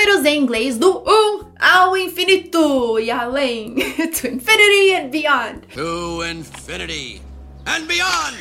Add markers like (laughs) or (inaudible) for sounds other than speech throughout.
Números em inglês do 1 ao infinito e além. (laughs) to infinity and beyond. To infinity and beyond!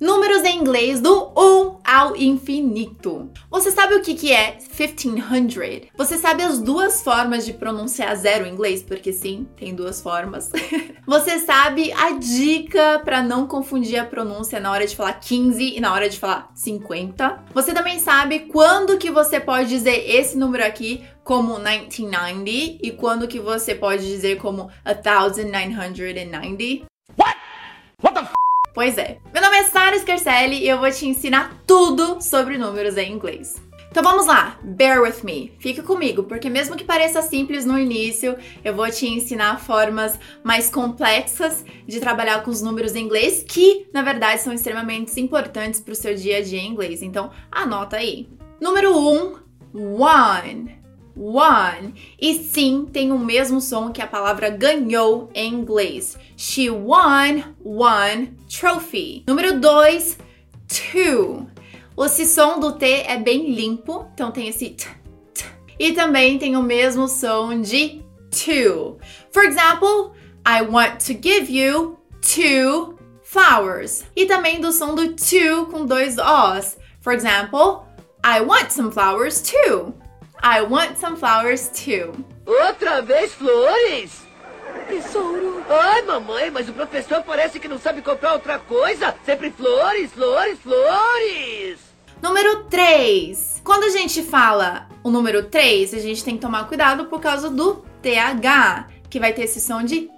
Números em inglês do 1 ao infinito. Você sabe o que, que é 1500? Você sabe as duas formas de pronunciar zero em inglês? Porque sim, tem duas formas. (laughs) Você sabe a dica para não confundir a pronúncia na hora de falar 15 e na hora de falar 50? Você também sabe quando que você pode dizer esse número aqui como 1990 e quando que você pode dizer como 1990? What? What the f? Pois é. Meu nome é Sara Scarcelli e eu vou te ensinar tudo sobre números em inglês. Então vamos lá, bear with me. Fica comigo, porque mesmo que pareça simples no início, eu vou te ensinar formas mais complexas de trabalhar com os números em inglês, que na verdade são extremamente importantes para o seu dia a dia em inglês. Então anota aí. Número 1, um, one won. E sim, tem o mesmo som que a palavra ganhou em inglês. She won one trophy. Número 2, two. Esse som do T é bem limpo, então tem esse t, t. E também tem o mesmo som de to. For example, I want to give you two flowers. E também do som do to com dois Os. For example, I want some flowers too. I want some flowers too. Outra vez flores? Tesouro. Ai, mamãe, mas o professor parece que não sabe comprar outra coisa. Sempre flores, flores, flores. Número 3. Quando a gente fala o número 3, a gente tem que tomar cuidado por causa do TH, que vai ter esse som de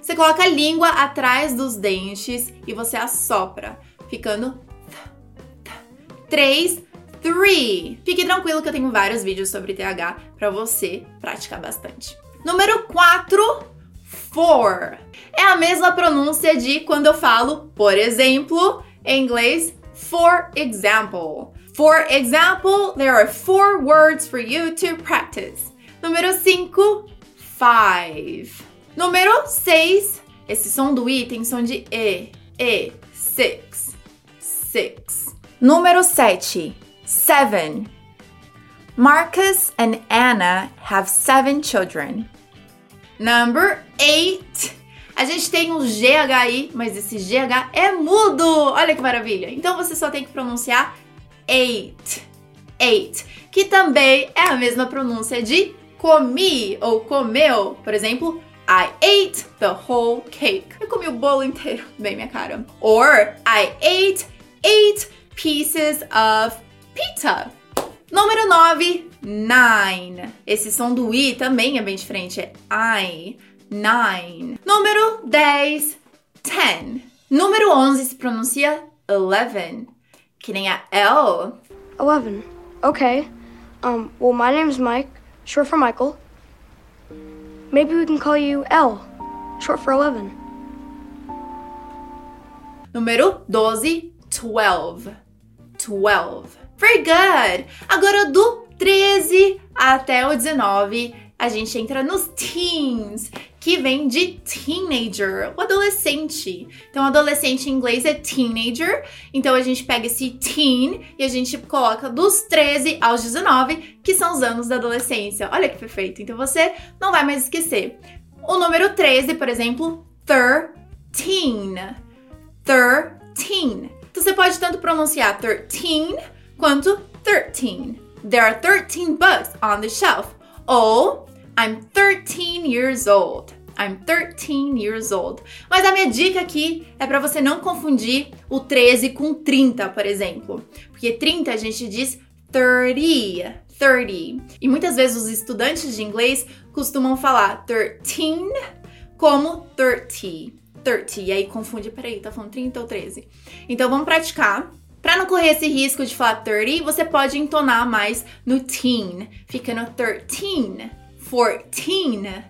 você coloca a língua atrás dos dentes e você assopra, ficando 3 three. Fique tranquilo que eu tenho vários vídeos sobre TH para você praticar bastante. Número 4, for. É a mesma pronúncia de quando eu falo, por exemplo, em inglês, for example. For example, there are four words for you to practice. Número 5, five. Número 6, esse som do i tem som de e, e, six, six. Número 7, Seven. Marcus and Anna have seven children. Number eight. A gente tem um GHI, mas esse GH é mudo. Olha que maravilha. Então você só tem que pronunciar eight. Eight. Que também é a mesma pronúncia de comi ou comeu. Por exemplo, I ate the whole cake. Eu comi o bolo inteiro. Bem minha cara. Or I ate eight pieces of pizza. Número 9, nine. Esse som do i também é bem diferente, é I, nine. Número 10, ten. Número 11 se pronuncia eleven, que nem a L. Eleven. Okay. Um, well, my name's Mike, short for Michael. Maybe we can call you L, short for eleven. Número 12, twelve. Twelve. Very good! Agora do 13 até o 19, a gente entra nos teens, que vem de teenager, o adolescente. Então, adolescente em inglês é teenager. Então, a gente pega esse teen e a gente coloca dos 13 aos 19, que são os anos da adolescência. Olha que perfeito. Então, você não vai mais esquecer. O número 13, por exemplo, thirteen. Thirteen. Então, você pode tanto pronunciar thirteen quanto 13. There are 13 books on the shelf. Ou I'm 13 years old. I'm 13 years old. Mas a minha dica aqui é para você não confundir o 13 com 30, por exemplo. Porque 30 a gente diz 30, 30. E muitas vezes os estudantes de inglês costumam falar 13 como 30. 30. E aí confunde, peraí, tá falando 30 ou 13? Então vamos praticar. Para não correr esse risco de falar 30, você pode entonar mais no teen, fica no 13, 14, 15,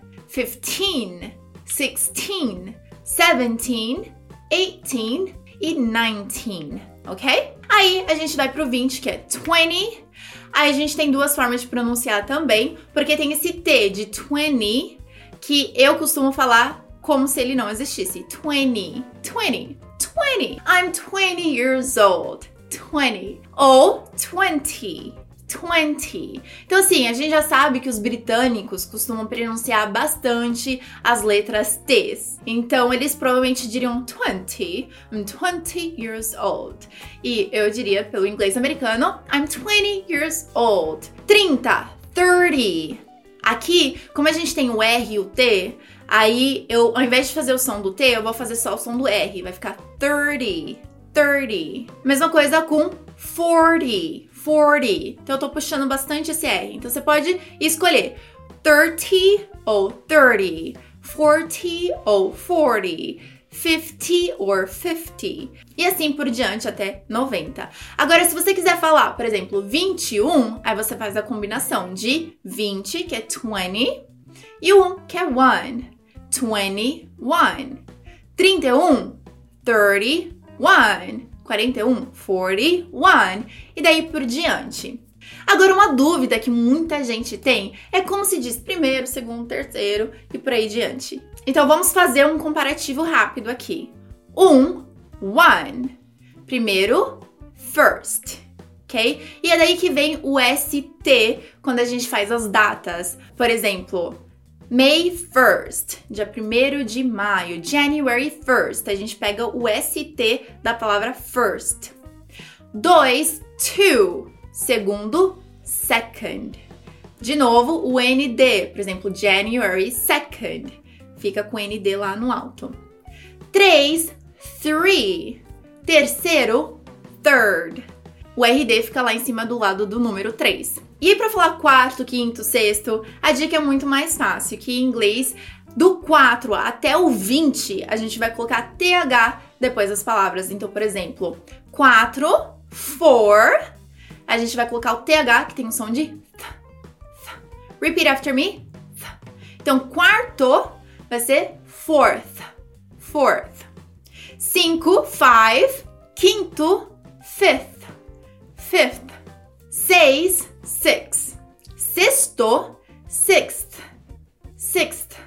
16, 17, 18 e 19, ok? Aí a gente vai pro 20, que é 20. Aí a gente tem duas formas de pronunciar também, porque tem esse T de 20 que eu costumo falar como se ele não existisse. 20, 20. 20. I'm 20 years old. 20. Ou 20. 20. Então, assim, a gente já sabe que os britânicos costumam pronunciar bastante as letras T's. Então, eles provavelmente diriam 20. I'm 20 years old. E eu diria, pelo inglês americano, I'm 20 years old. 30. 30. Aqui, como a gente tem o R e o T, aí eu, ao invés de fazer o som do T, eu vou fazer só o som do R. Vai ficar 30. 30. Mesma coisa com 40. 40. Então eu tô puxando bastante esse R. Então você pode escolher 30 ou 30, 40 ou 40, 50 or 50 e assim por diante até 90. Agora, se você quiser falar, por exemplo, 21, aí você faz a combinação de 20, que é 20, e o 1, que é 1, 21. 31, 31. 41, 41 e daí por diante. Agora, uma dúvida que muita gente tem é como se diz primeiro, segundo, terceiro e por aí diante. Então vamos fazer um comparativo rápido aqui. Um, one. Primeiro, first. Ok? E é daí que vem o ST quando a gente faz as datas. Por exemplo, May 1st, dia 1 de maio. January 1st, a gente pega o ST da palavra first. 2, two. Segundo, second. De novo, o ND, por exemplo, January 2nd, fica com ND lá no alto. 3, three. Terceiro, third. O RD fica lá em cima do lado do número 3. E para falar quarto, quinto, sexto, a dica é muito mais fácil, que em inglês do 4 até o 20, a gente vai colocar TH depois das palavras. Então, por exemplo, 4, four, a gente vai colocar o TH que tem o som de th, th. Repeat after me. Th. Então, quarto vai ser fourth, fourth. Cinco, five. Quinto, fifth, fifth. Seis, six. Sexto, sixth, sixth.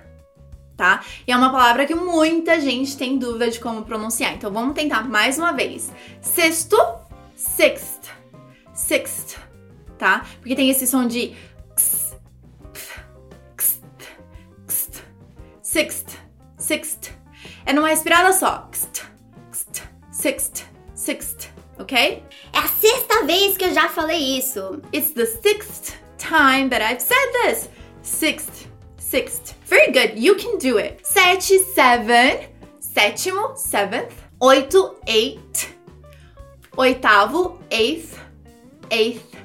Tá? E é uma palavra que muita gente tem dúvida de como pronunciar. Então vamos tentar mais uma vez. Sexto, sixth, sixth, tá? Porque tem esse som de sixth, sixth. É numa respirada só. Sixth, sixth, ok? É a sexta vez que eu já falei isso. It's the sixth time that I've said this. Sixth, sixth. Very good, you can do it. Sete, seven. Sétimo, seventh. Oito, eight. Oitavo, eighth, eighth.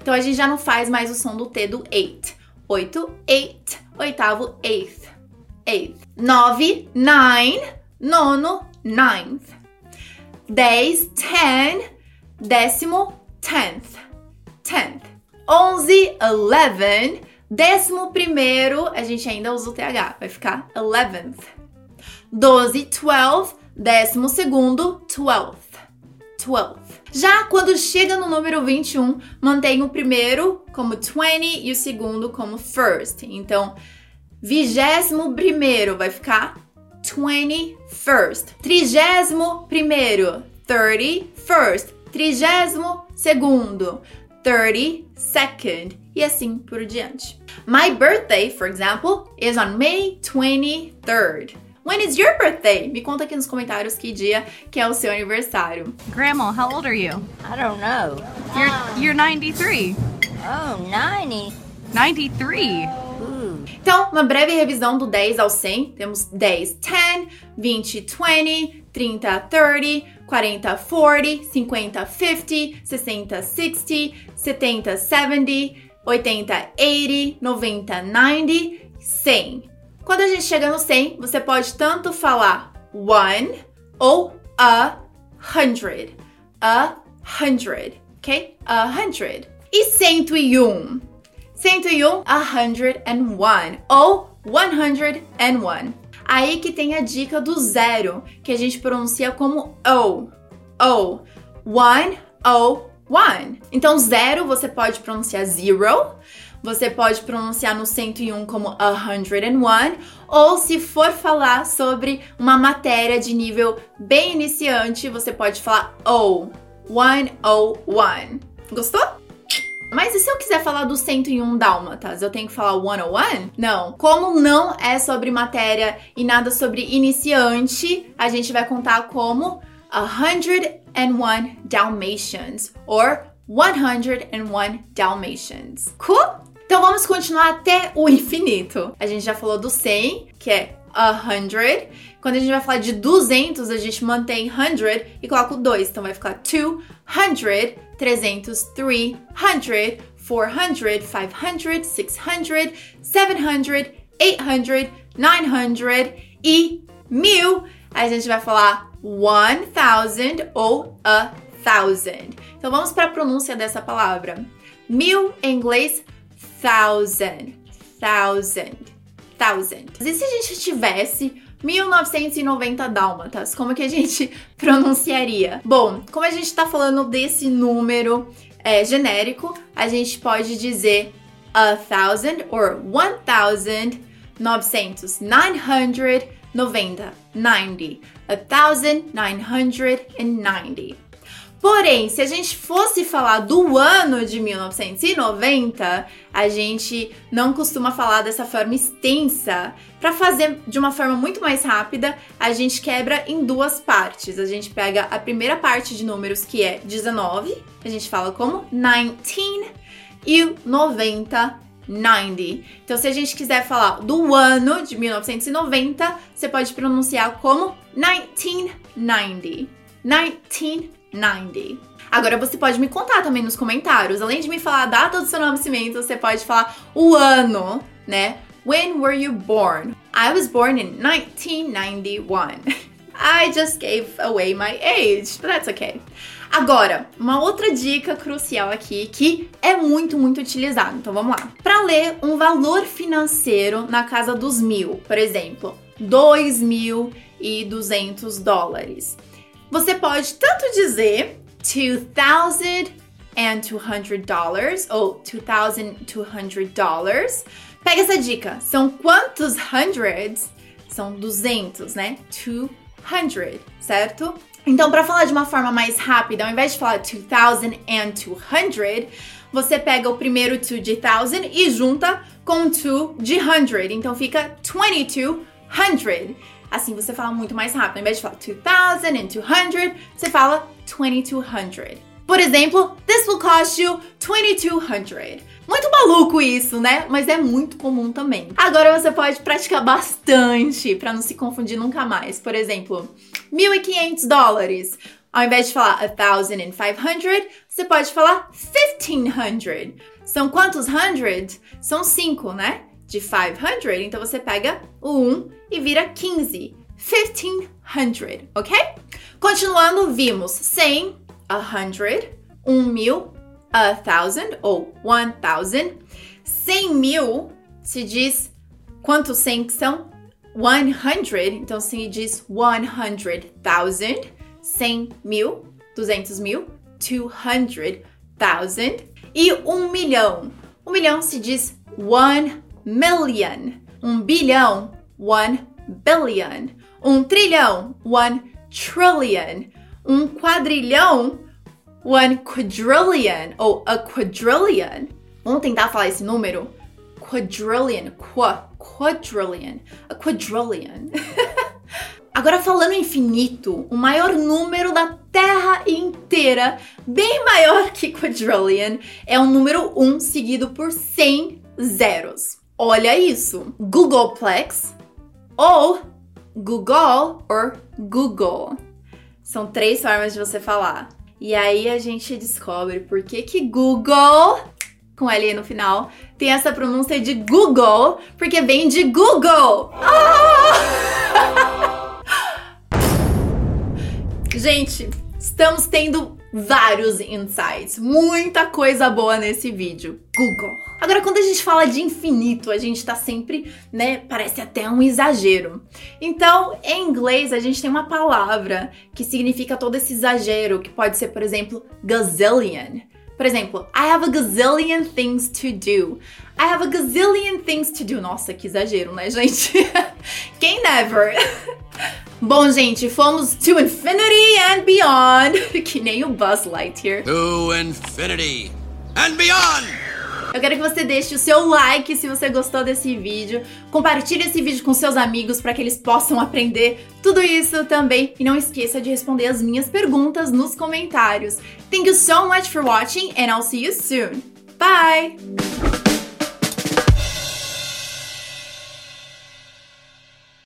Então a gente já não faz mais o som do T do eight. Oito, eight. Oitavo, eighth, eighth. Nove, nine. Nono, ninth. Dez, ten. Décimo, tenth, tenth. Onze, eleven. Décimo primeiro, a gente ainda usa o TH, vai ficar eleventh. Doze, twelve. Décimo segundo, twelfth. 12. Já quando chega no número 21, mantém o primeiro como 20 e o segundo como first. Então, vigésimo primeiro vai ficar 21st. Trigésimo primeiro, 31st. Trigésimo segundo, 32nd. E assim por diante. My birthday, for example, is on May 23rd. When is your birthday? Me conta aqui nos comentários que dia que é o seu aniversário. Grandma, how old are you? I don't know. You're you're 93. Oh, 90. 93. Então, uma breve revisão do 10 ao 100. Temos 10, 10, 20, 20, 30, 30, 40, 40, 50, 50, 60, 60, 70, 70, 80, 80, 90, 90, 100. Quando a gente chega no 100, você pode tanto falar one ou a hundred. A hundred, ok? A hundred. E 101? 101, a hundred and one. Ou 101. Aí que tem a dica do zero, que a gente pronuncia como O. O. One, O, one. Então, zero você pode pronunciar zero. Você pode pronunciar no 101 como 101, ou se for falar sobre uma matéria de nível bem iniciante, você pode falar O, 101. Gostou? Mas e se eu quiser falar do 101 dálmatas, eu tenho que falar 101? Não. Como não é sobre matéria e nada sobre iniciante, a gente vai contar como 101 Dalmatians or 101 Dalmatians. Cool? Então vamos continuar até o infinito. A gente já falou do 100, que é 100. Quando a gente vai falar de 200, a gente mantém 100 e coloca o 2. Então vai ficar 200, 300, 300, 400, 500, 600, 700, 800, 900 e 1000. A gente vai falar 1000 ou a thousand. Então vamos para a pronúncia dessa palavra. Mil em inglês, thousand, thousand, thousand. E se a gente tivesse 1990 dálmatas, como que a gente (laughs) pronunciaria? Bom, como a gente está falando desse número é, genérico, a gente pode dizer a thousand or one thousand 900, 990, 90, a thousand nine hundred and ninety. Porém, se a gente fosse falar do ano de 1990, a gente não costuma falar dessa forma extensa. Para fazer de uma forma muito mais rápida, a gente quebra em duas partes. A gente pega a primeira parte de números, que é 19, a gente fala como 19, e o 90, 90. Então, se a gente quiser falar do ano de 1990, você pode pronunciar como 1990. 1990. 90. Agora você pode me contar também nos comentários. Além de me falar a data do seu nascimento, você pode falar o ano, né? When were you born? I was born in 1991. (laughs) I just gave away my age, but that's okay. Agora, uma outra dica crucial aqui que é muito, muito utilizado. Então vamos lá. Para ler um valor financeiro na casa dos mil, por exemplo, 2.200 dólares. Você pode tanto dizer $2,200 ou $2,200. Pega essa dica. São quantos hundreds? São 200, né? 200, certo? Então, para falar de uma forma mais rápida, ao invés de falar 2,200, você pega o primeiro 2 de 1000 e junta com o 2 de 100. Então fica 2200. Assim você fala muito mais rápido. Ao invés de falar 2200, você fala 2200. Por exemplo, this will cost you 2200. Muito maluco isso, né? Mas é muito comum também. Agora você pode praticar bastante para não se confundir nunca mais. Por exemplo, 1.500 dólares. Ao invés de falar 1,500, você pode falar 1,500. São quantos hundred? São cinco, né? De 500, então você pega o 1 e vira 15. 1500, ok? Continuando, vimos 100, 100, 1 mil, a thousand ou 1000. 100 mil se diz quantos 100 são? 100, então se diz 100,000. 100 mil, 200 mil, 200,000. E 1 milhão. 1 milhão se diz 1 million. Um bilhão, one billion. Um trilhão, one trillion. Um quadrilhão, one quadrillion ou a quadrillion. Vamos tentar falar esse número? Quadrillion, qua, quadrillion, a quadrillion. (laughs) Agora falando infinito, o maior número da Terra inteira, bem maior que quadrillion, é o número 1 seguido por 100 zeros. Olha isso! Googleplex ou Google or Google. São três formas de você falar. E aí a gente descobre por que que Google com L no final, tem essa pronúncia de Google, porque vem de Google. Ah! (laughs) Gente, estamos tendo vários insights, muita coisa boa nesse vídeo. Google. Agora, quando a gente fala de infinito, a gente tá sempre, né? Parece até um exagero. Então, em inglês, a gente tem uma palavra que significa todo esse exagero, que pode ser, por exemplo, gazillion. Por exemplo, I have a gazillion things to do. I have a gazillion things to do. Nossa, que exagero, né, gente? (laughs) Quem never? (laughs) Bom, gente, fomos to infinity and beyond, (laughs) que nem o Buzz Lightyear. To infinity and beyond! Eu quero que você deixe o seu like se você gostou desse vídeo. Compartilhe esse vídeo com seus amigos para que eles possam aprender tudo isso também. E não esqueça de responder as minhas perguntas nos comentários. Thank you so much for watching and I'll see you soon. Bye!